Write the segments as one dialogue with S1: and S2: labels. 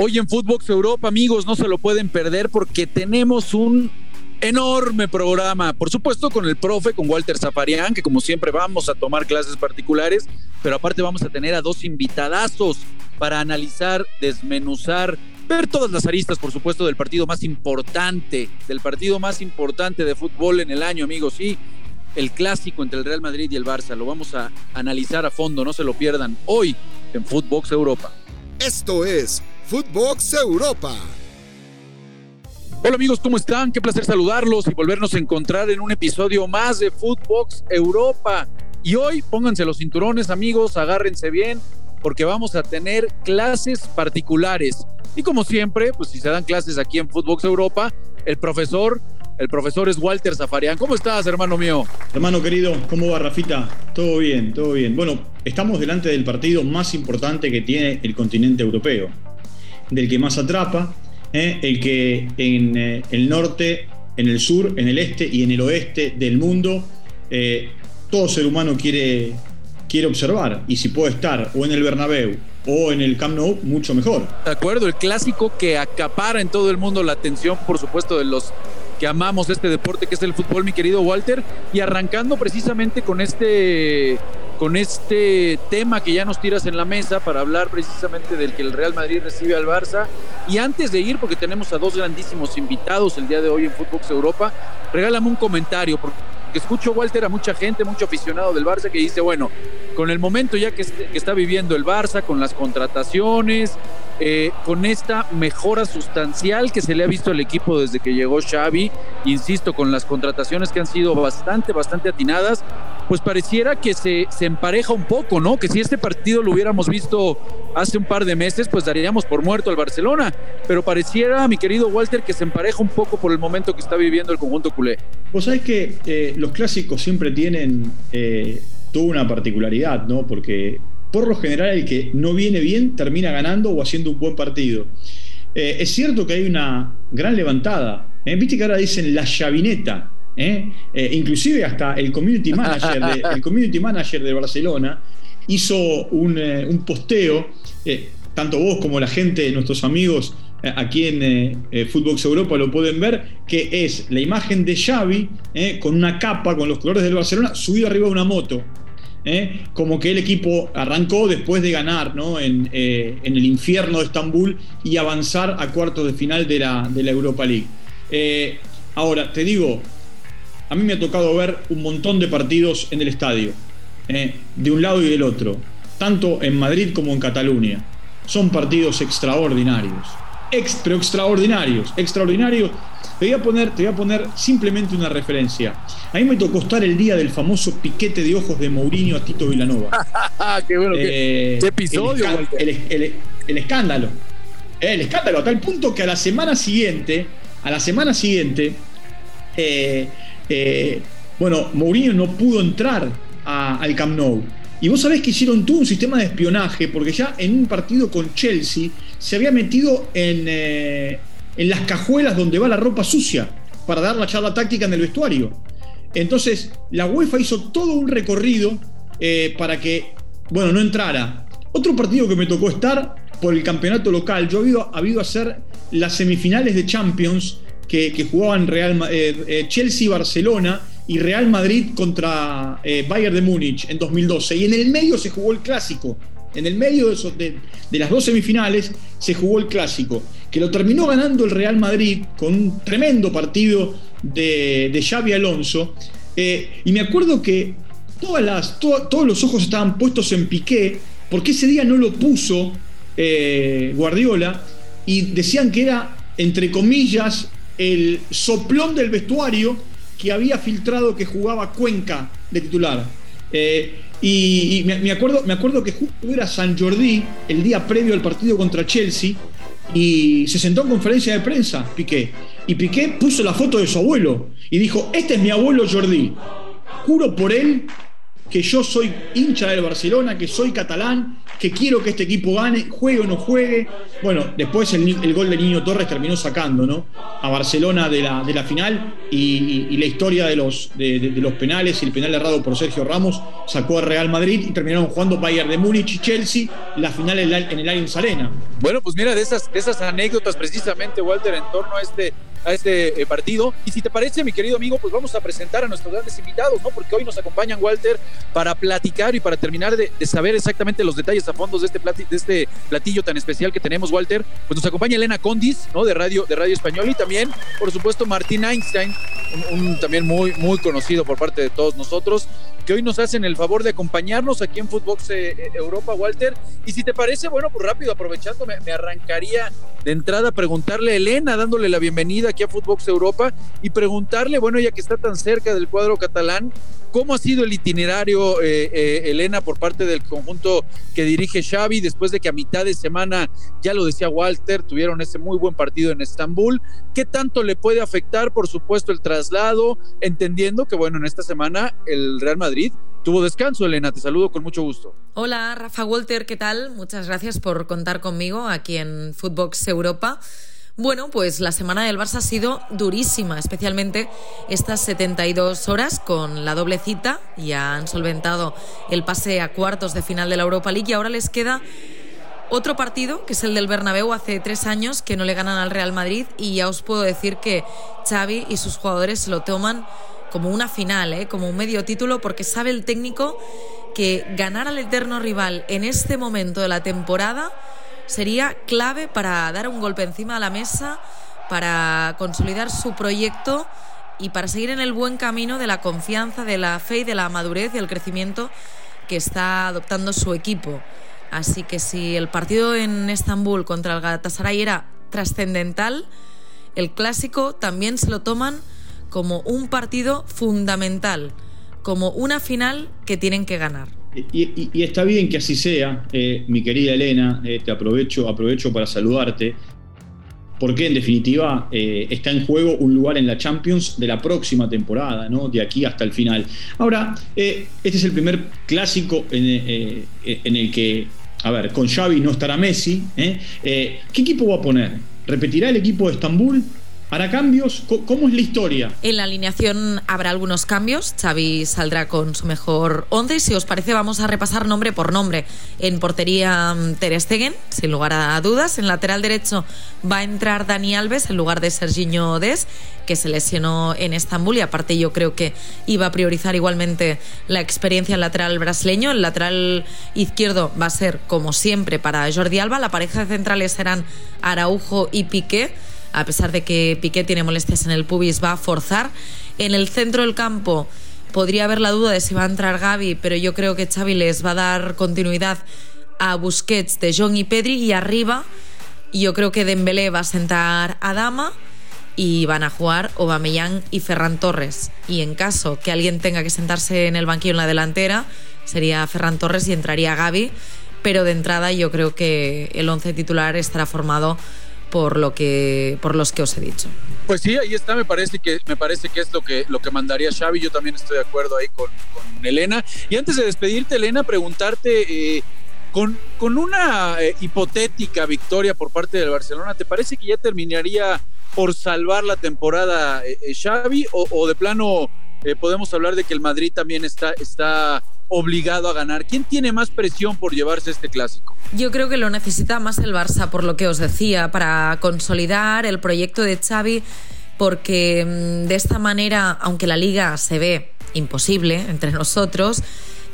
S1: Hoy en Footbox Europa, amigos, no se lo pueden perder porque tenemos un enorme programa. Por supuesto, con el profe, con Walter Zafarian, que como siempre vamos a tomar clases particulares, pero aparte vamos a tener a dos invitadazos para analizar, desmenuzar, ver todas las aristas, por supuesto, del partido más importante, del partido más importante de fútbol en el año, amigos. Sí, el clásico entre el Real Madrid y el Barça. Lo vamos a analizar a fondo, no se lo pierdan hoy en Footbox Europa.
S2: Esto es Footbox Europa.
S1: Hola amigos, ¿cómo están? Qué placer saludarlos y volvernos a encontrar en un episodio más de Footbox Europa. Y hoy pónganse los cinturones amigos, agárrense bien porque vamos a tener clases particulares. Y como siempre, pues si se dan clases aquí en Footbox Europa, el profesor, el profesor es Walter Zafarian. ¿Cómo estás, hermano mío?
S3: Hermano querido, ¿cómo va Rafita? Todo bien, todo bien. Bueno, estamos delante del partido más importante que tiene el continente europeo del que más atrapa, ¿eh? el que en eh, el norte, en el sur, en el este y en el oeste del mundo, eh, todo ser humano quiere, quiere observar. Y si puede estar o en el Bernabéu o en el Camp Nou, mucho mejor.
S1: De acuerdo, el clásico que acapara en todo el mundo la atención, por supuesto, de los que amamos este deporte que es el fútbol, mi querido Walter, y arrancando precisamente con este con este tema que ya nos tiras en la mesa para hablar precisamente del que el Real Madrid recibe al Barça. Y antes de ir, porque tenemos a dos grandísimos invitados el día de hoy en Footbox Europa, regálame un comentario, porque escucho, Walter, a mucha gente, mucho aficionado del Barça que dice, bueno, con el momento ya que, está viviendo el Barça, con las contrataciones, eh, con esta mejora sustancial que se le ha visto al equipo desde que llegó Xavi, insisto, con las contrataciones que han sido bastante, bastante atinadas, pues pareciera que se, se empareja un poco, ¿no? Que si este partido lo hubiéramos visto hace un par de meses, pues daríamos por muerto al Barcelona. Pero pareciera, mi querido Walter, que se empareja un poco por el momento que está viviendo el conjunto culé.
S3: Vos sabés que eh, los clásicos siempre tienen eh, toda una particularidad, ¿no? Porque por lo general el que no viene bien termina ganando o haciendo un buen partido. Eh, es cierto que hay una gran levantada. Viste que ahora dicen la chavineta. ¿eh? Eh, inclusive hasta el community manager, de, el community manager de Barcelona hizo un, eh, posteo, tanto vos como la gente, nuestros amigos aquí en Footbox Europa lo pueden ver, que es la imagen de Xavi con una capa con los colores del Barcelona subido arriba de una moto. como que el equipo arrancó después de ganar en, el infierno de Estambul y avanzar a cuartos de final de la, de la Europa League. ahora, te digo, a mí me ha tocado ver un montón de partidos en el estadio, eh, de un lado y del otro, tanto en Madrid como en Cataluña. Son partidos extraordinarios, pero extraordinarios, extraordinarios. Te voy, a poner, te voy a poner simplemente una referencia. A mí me tocó estar el día del famoso piquete de ojos de Mourinho a Tito Vilanova.
S1: qué bueno, qué, eh, episodio.
S3: El, escándalo. El escándalo, a tal punto que a la semana siguiente, a la semana siguiente, eh, eh, bueno, Mourinho no pudo entrar al Camp Nou. Y vos sabés que hicieron todo un sistema de espionaje, porque ya en un partido con Chelsea se había metido en, eh, en las cajuelas donde va la ropa sucia para dar la charla táctica en el vestuario. Entonces, la UEFA hizo todo un recorrido eh, para que, bueno, no entrara. Otro partido que me tocó estar por el campeonato local, yo he habido, hacer las semifinales de Champions que, jugaban Real, eh, eh, Chelsea-Barcelona y Real Madrid contra eh, Bayern de Múnich en 2012. Y en el medio se jugó el clásico. En el medio de, de, las dos semifinales se jugó el clásico, que lo terminó ganando el Real Madrid con un tremendo partido de, de Xavi Alonso. y me acuerdo que todas las, todos los ojos estaban puestos en Piqué, porque ese día no lo puso Guardiola, y decían que era, entre comillas, el soplón del vestuario que había filtrado que jugaba Cuenca de titular. Eh, y, me, acuerdo, me acuerdo que justo era San Jordi el día previo al partido contra Chelsea y se sentó en conferencia de prensa Piqué. Y Piqué puso la foto de su abuelo y dijo, este es mi abuelo Jordi. Juro por él que yo soy hincha del Barcelona, que soy catalán, que quiero que este equipo gane, juegue o no juegue. Bueno, después el, gol de Niño Torres terminó sacando ¿no? a Barcelona de la, de la final y, la historia de los, de, los penales y el penal errado por Sergio Ramos sacó a Real Madrid y terminaron jugando Bayern de Múnich y Chelsea la final en, en el Allianz Arena.
S1: Bueno, pues mira, de esas, de esas anécdotas precisamente, Walter, en torno a este a este eh, partido. Y si te parece, mi querido amigo, pues vamos a presentar a nuestros grandes invitados, ¿no? Porque hoy nos acompañan, Walter, para platicar y para terminar de, saber exactamente los detalles a fondo de este, de este platillo tan especial que tenemos, Walter. Pues nos acompaña Elena Condis, ¿no? De Radio, de Radio Español y también, por supuesto, Martín Einstein, un, también muy, muy conocido por parte de todos nosotros, que hoy nos hacen el favor de acompañarnos aquí en Footbox eh, eh, Europa, Walter. Y si te parece, bueno, pues rápido, aprovechando, me, me arrancaría de entrada a preguntarle a Elena, dándole la bienvenida aquí a Footbox Europa y preguntarle, bueno, ya que está tan cerca del cuadro catalán, ¿cómo ha sido el itinerario, eh, eh, Elena, por parte del conjunto que dirige Xavi, después de que a mitad de semana, ya lo decía Walter, tuvieron ese muy buen partido en Estambul? ¿Qué tanto le puede afectar, por supuesto, el traslado, entendiendo que, bueno, en esta semana el Real Madrid tuvo descanso, Elena. Te saludo con mucho gusto.
S4: Hola, Rafa Walter, ¿qué tal? Muchas gracias por contar conmigo aquí en Footbox Europa. Bueno, pues la semana del Barça ha sido durísima, especialmente estas 72 horas con la doble cita. Ya han solventado el pase a cuartos de final de la Europa League y ahora les queda otro partido, que es el del Bernabéu, hace tres años que no le ganan al Real Madrid y ya os puedo decir que Xavi y sus jugadores lo toman como una final, ¿eh? como un medio título, porque sabe el técnico que ganar al eterno rival en este momento de la temporada sería clave para dar un golpe encima de la mesa, para consolidar su proyecto y para seguir en el buen camino de la confianza, de la fe y de la madurez y el crecimiento que está adoptando su equipo. Así que si el partido en Estambul contra el Galatasaray era trascendental, el clásico también se lo toman como un partido fundamental, como una final que tienen que ganar.
S3: Y, está bien que así sea, eh, mi querida Elena, eh, te aprovecho, aprovecho para saludarte, porque en definitiva eh, está en juego un lugar en la Champions de la próxima temporada, ¿no? de aquí hasta el final. Ahora, este es el primer clásico en, en, el que, a ver, con Xavi no estará Messi. ¿Qué equipo va a poner? ¿Repetirá el equipo de Estambul? ¿Hará cambios? ¿Cómo es la historia?
S4: En la alineación habrá algunos cambios. Xavi saldrá con su mejor once. Si os parece, vamos a repasar nombre por nombre. En portería, mm, Ter Stegen, sin lugar a dudas. En lateral derecho va a entrar Dani Alves en lugar de Serginho Des, que se lesionó en Estambul. Y aparte, yo creo que iba a priorizar igualmente la experiencia en lateral brasileño. El lateral izquierdo va a ser, como siempre, para Jordi Alba. La pareja de centrales serán Araujo y Piqué a pesar de que Piqué tiene molestias en el pubis, va a forzar. En el centro del campo podría haber la duda de si va a entrar Gaby, pero yo creo que Xavi les va a dar continuidad a Busquets, De Jong y Pedri y arriba yo creo que Dembélé va a sentar a Dama y van a jugar Aubameyang y Ferran Torres. Y en caso que alguien tenga que sentarse en el banquillo en la delantera, sería Ferran Torres y entraría Gaby, pero de entrada yo creo que el once titular estará formado por lo que por los que os he dicho.
S1: Pues sí, ahí está, me parece que me parece que es lo que lo que mandaría Xavi, yo también estoy de acuerdo ahí con, Elena. Y antes de despedirte, Elena, preguntarte eh, con, con una eh, hipotética victoria por parte del Barcelona, ¿te parece que ya terminaría por salvar la temporada eh, Xavi o, o, de plano podemos hablar de que el Madrid también está, está obligado a ganar? ¿Quién tiene más presión por llevarse este clásico?
S4: Yo creo que lo necesita más el Barça, por lo que os decía, para consolidar el proyecto de Xavi, porque mm, de esta manera, aunque la liga se ve imposible entre nosotros,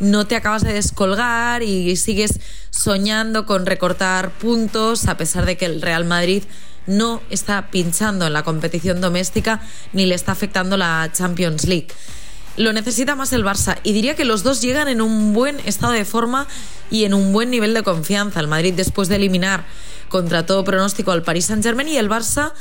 S4: no te acabas de descolgar y sigues soñando con recortar puntos, a pesar de que el Real Madrid no está pinchando en la competición doméstica ni le está afectando la Champions League lo necesita más el Barça. Y diría que los dos llegan en un buen estado de forma y en un buen nivel de confianza. El Madrid después de eliminar contra todo pronóstico al Paris Saint Germain y el Barça,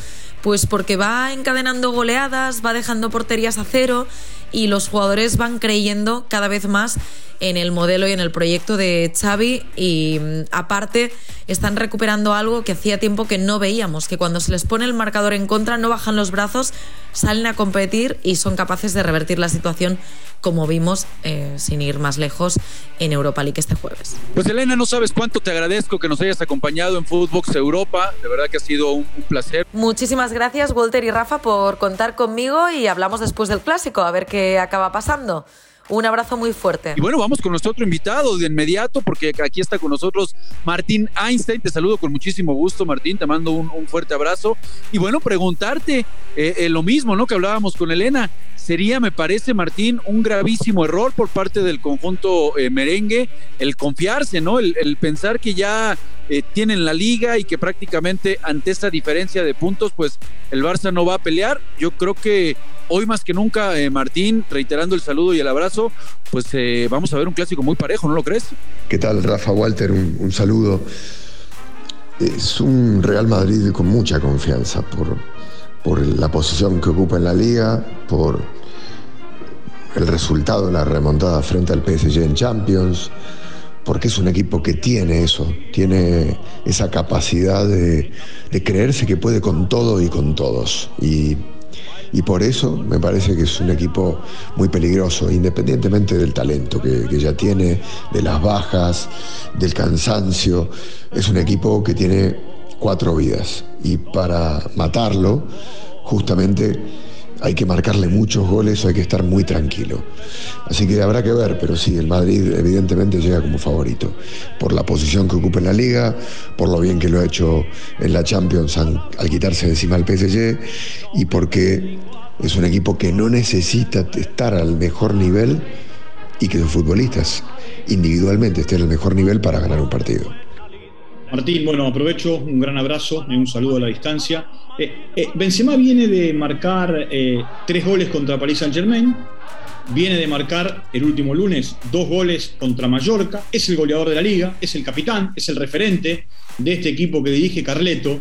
S4: pues porque va encadenando goleadas, va dejando porterías a cero y los jugadores van creyendo cada vez más en el modelo y en el proyecto de Xavi y mm, aparte están recuperando algo que hacía tiempo que no veíamos, que cuando se les pone el marcador en contra no bajan los brazos, salen a competir y son capaces de revertir la situación como vimos, eh, sin ir más lejos, en Europa League este jueves.
S1: Pues Elena, no sabes cuánto te agradezco que nos hayas acompañado en Footbox Europa. De verdad que ha sido un, un placer.
S4: Muchísimas gracias, Walter y Rafa, por contar conmigo y hablamos después del clásico, a ver qué acaba pasando. Un abrazo muy fuerte.
S1: Y bueno, vamos con nuestro otro invitado de inmediato, porque aquí está con nosotros Martín Einstein. Te saludo con muchísimo gusto, Martín. Te mando un, fuerte abrazo. Y bueno, preguntarte eh, eh, lo mismo, ¿no? Que hablábamos con Elena. Sería, me parece, Martín, un gravísimo error por parte del conjunto eh, merengue el confiarse, ¿no? El, pensar que ya eh, tienen la liga y que prácticamente ante esta diferencia de puntos, pues el Barça no va a pelear. Yo creo que hoy más que nunca, eh, Martín, reiterando el saludo y el abrazo, pues vamos a ver un clásico muy parejo, ¿no lo crees?
S5: ¿Qué tal, Rafa Walter? Un, un saludo. Es un Real Madrid con mucha confianza por, por la posición que ocupa en la liga, por el resultado de la remontada frente al PSG en Champions, porque es un equipo que tiene eso, tiene esa capacidad de, creerse que puede con todo y con todos. Y, y, por eso me parece que es un equipo muy peligroso, independientemente del talento que, que ya tiene, de las bajas, del cansancio. Es un equipo que tiene cuatro vidas y para matarlo, justamente hay que marcarle muchos goles, hay que estar muy tranquilo. Así que habrá que ver, pero sí, el Madrid evidentemente llega como favorito, por la posición que ocupa en la liga, por lo bien que lo ha hecho en la Champions al, quitarse encima al PSG y porque es un equipo que no necesita estar al mejor nivel y que sus futbolistas individualmente estén al mejor nivel para ganar un partido.
S3: Martín, bueno, aprovecho, un gran abrazo y un saludo a la distancia. Eh, eh, Benzema viene de marcar eh, tres goles contra Paris Saint Germain, viene de marcar el último lunes dos goles contra Mallorca, es el goleador de la liga, es el capitán, es el referente de este equipo que dirige Carleto.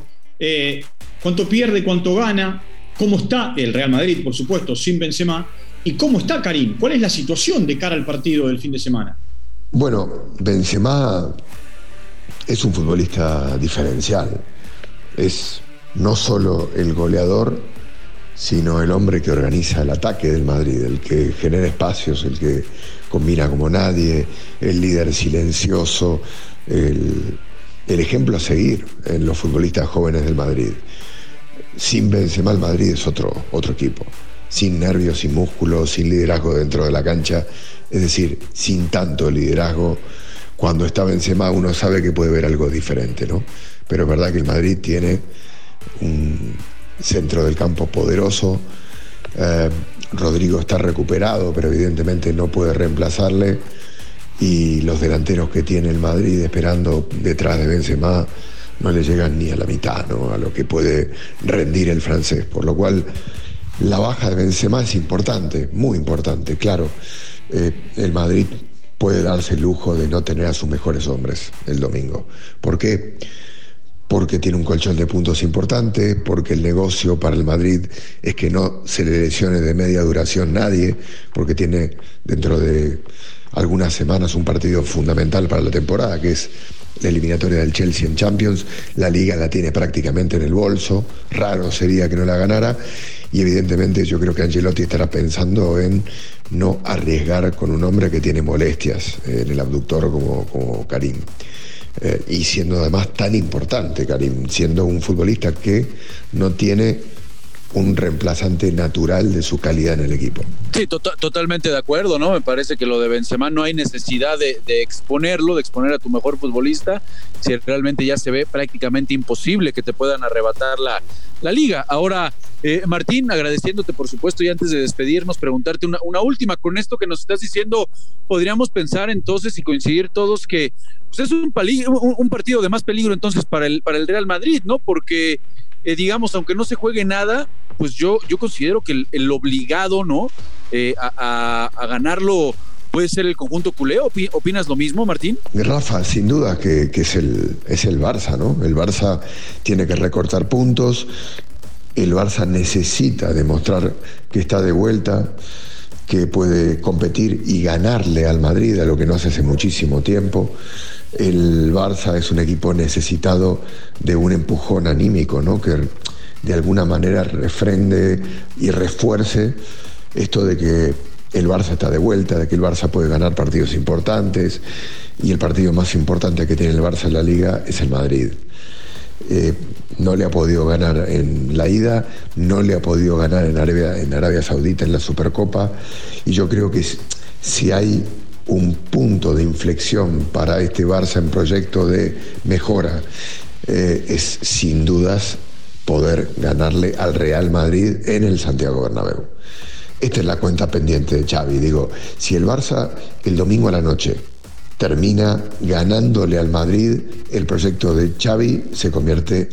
S3: ¿Cuánto pierde, cuánto gana? ¿Cómo está el Real Madrid, por supuesto, sin Benzema? ¿Y cómo está Karim? ¿Cuál es la situación de cara al partido del fin de semana?
S5: Bueno, Benzema es un futbolista diferencial. Es no solo el goleador, sino el hombre que organiza el ataque del Madrid, el que genera espacios, el que combina como nadie, el líder silencioso, el, ejemplo a seguir en los futbolistas jóvenes del Madrid. Sin Benzema el Madrid es otro, otro equipo, sin nervios, sin músculos, sin liderazgo dentro de la cancha, es decir, sin tanto liderazgo cuando está Benzema uno sabe que puede ver algo diferente, ¿no? Pero es verdad que el Madrid tiene un centro del campo poderoso. Eh, Rodrigo está recuperado, pero evidentemente no puede reemplazarle. Y los delanteros que tiene el Madrid esperando detrás de Benzema no le llegan ni a la mitad, ¿no? A lo que puede rendir el francés. Por lo cual la baja de Benzema es importante, muy importante, claro. Eh, el Madrid puede darse el lujo de no tener a sus mejores hombres el domingo. ¿Por qué? Porque tiene un colchón de puntos importante, porque el negocio para el Madrid es que no se le lesione de media duración nadie, porque tiene dentro de algunas semanas un partido fundamental para la temporada, que es la eliminatoria del Chelsea en Champions. La liga la tiene prácticamente en el bolso, raro sería que no la ganara. Y evidentemente yo creo que Angelotti estará pensando en no arriesgar con un hombre que tiene molestias en el abductor como, como Karim. Eh, y siendo además tan importante Karim, siendo un futbolista que no tiene un reemplazante natural de su calidad en el equipo.
S1: Sí, to totalmente de acuerdo, ¿no? Me parece que lo de Benzema no hay necesidad de, exponerlo, de exponer a tu mejor futbolista, si realmente ya se ve prácticamente imposible que te puedan arrebatar la, la liga. Ahora, eh, Martín, agradeciéndote por supuesto y antes de despedirnos, preguntarte una, última, con esto que nos estás diciendo, podríamos pensar entonces y coincidir todos que pues es un, un, un partido de más peligro entonces para el, para el Real Madrid, ¿no? Porque eh, digamos, aunque no se juegue nada, pues yo, yo considero que el, obligado, ¿no? Eh, a, ganarlo puede ser el conjunto culé. ¿Opinas lo mismo, Martín?
S5: Rafa, sin duda que, que, es, el, es el Barça, ¿no? El Barça tiene que recortar puntos, el Barça necesita demostrar que está de vuelta que puede competir y ganarle al Madrid, a lo que no hace hace muchísimo tiempo. El Barça es un equipo necesitado de un empujón anímico, ¿no? Que de alguna manera refrende y refuerce esto de que el Barça está de vuelta, de que el Barça puede ganar partidos importantes y el partido más importante que tiene el Barça en la liga es el Madrid. Eh, no le ha podido ganar en la ida, no le ha podido ganar en Arabia, en Arabia Saudita en la Supercopa y yo creo que si hay un punto de inflexión para este Barça en proyecto de mejora eh, es sin dudas poder ganarle al Real Madrid en el Santiago Bernabéu. Esta es la cuenta pendiente de Xavi. Digo, si el Barça el domingo a la noche termina ganándole al Madrid, el proyecto de Xavi se convierte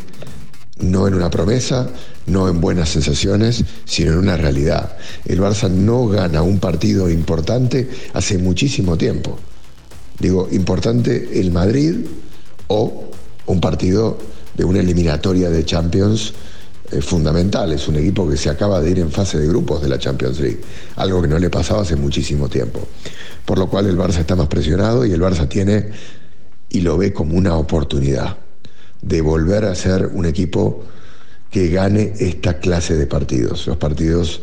S5: no en una promesa, no en buenas sensaciones, sino en una realidad. El Barça no gana un partido importante hace muchísimo tiempo. Digo, importante el Madrid o un partido de una eliminatoria de Champions eh, fundamental. Es un equipo que se acaba de ir en fase de grupos de la Champions League, algo que no le pasaba hace muchísimo tiempo. Por lo cual el Barça está más presionado y el Barça tiene y lo ve como una oportunidad de volver a ser un equipo que gane esta clase de partidos, los partidos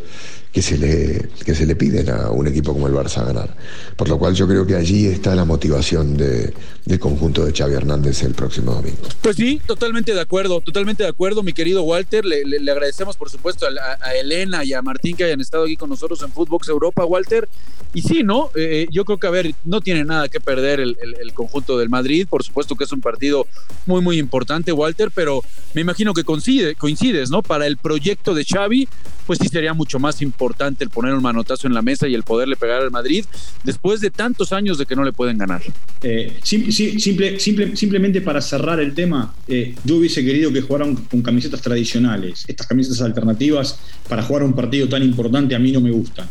S5: que se le, que se le piden a un equipo como el Barça a ganar. Por lo cual yo creo que allí está la motivación de, del conjunto de Xavi Hernández el próximo domingo.
S1: Pues sí, totalmente de acuerdo, totalmente de acuerdo, mi querido Walter. Le, agradecemos, por supuesto, a, Elena y a Martín que hayan estado aquí con nosotros en Footbox Europa, Walter. Y sí, ¿no? Eh, eh, yo creo que, a ver, no tiene nada que perder el, el, conjunto del Madrid. Por supuesto que es un partido muy, muy importante, Walter, pero me imagino que coincide, coincides, ¿no? Para el proyecto de Xavi, pues sí sería mucho más importante el poner un manotazo en la mesa y el poderle pegar al Madrid después de tantos años de que no le pueden ganar.
S3: Eh, simple, simplemente para cerrar el tema, eh, yo hubiese querido que jugaran con camisetas tradicionales. Estas camisetas alternativas para jugar un partido tan importante a mí no me gustan.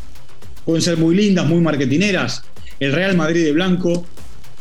S3: Pueden ser muy lindas, muy marketineras. El Real Madrid de blanco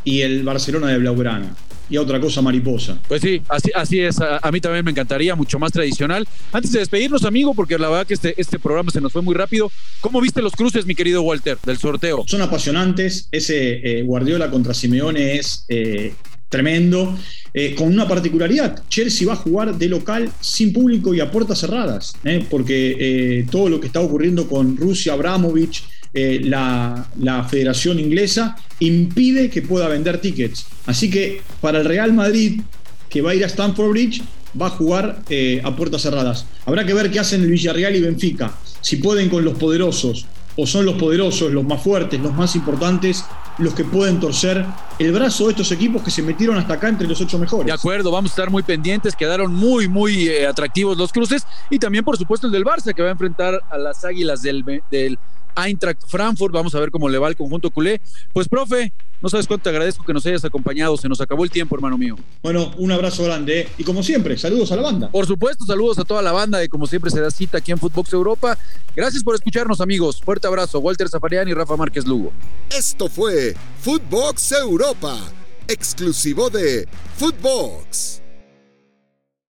S3: y el Barcelona de blaugrana y a otra cosa mariposa.
S1: Pues sí, así, así es. A, mí también me encantaría, mucho más tradicional. Antes de despedirnos, amigo, porque la verdad que este, este programa se nos fue muy rápido. ¿Cómo viste los cruces, mi querido Walter, del sorteo?
S3: Son apasionantes. Ese eh, Guardiola contra Simeone es eh, tremendo. Eh, con una particularidad, Chelsea va a jugar de local sin público y a puertas cerradas, porque todo lo que está ocurriendo con Rusia, Abramovich, eh, la, Federación Inglesa impide que pueda vender tickets. Así que para el Real Madrid, que va a ir a Stamford Bridge, va a jugar eh, a puertas cerradas. Habrá que ver qué hacen el Villarreal y Benfica. Si pueden con los poderosos, o son los poderosos, los más fuertes, los más importantes, los que pueden torcer el brazo de estos equipos que se metieron hasta acá entre los ocho mejores.
S1: De acuerdo, vamos a estar muy pendientes, quedaron muy, muy eh, atractivos los cruces y también, por supuesto, el del Barça que va a enfrentar a las Águilas del, del Eintracht Frankfurt. Vamos a ver cómo le va el conjunto culé. Pues, profe, no sabes cuánto te agradezco que nos hayas acompañado. Se nos acabó el tiempo, hermano mío.
S3: Bueno, un abrazo grande. ¿eh? Y como siempre, saludos a la banda.
S1: Por supuesto, saludos a toda la banda y como siempre se da cita aquí en Footbox Europa. Gracias por escucharnos, amigos. Fuerte abrazo. Walter Zafarian y Rafa Márquez Lugo.
S2: Esto fue Footbox Europa, exclusivo de Footbox.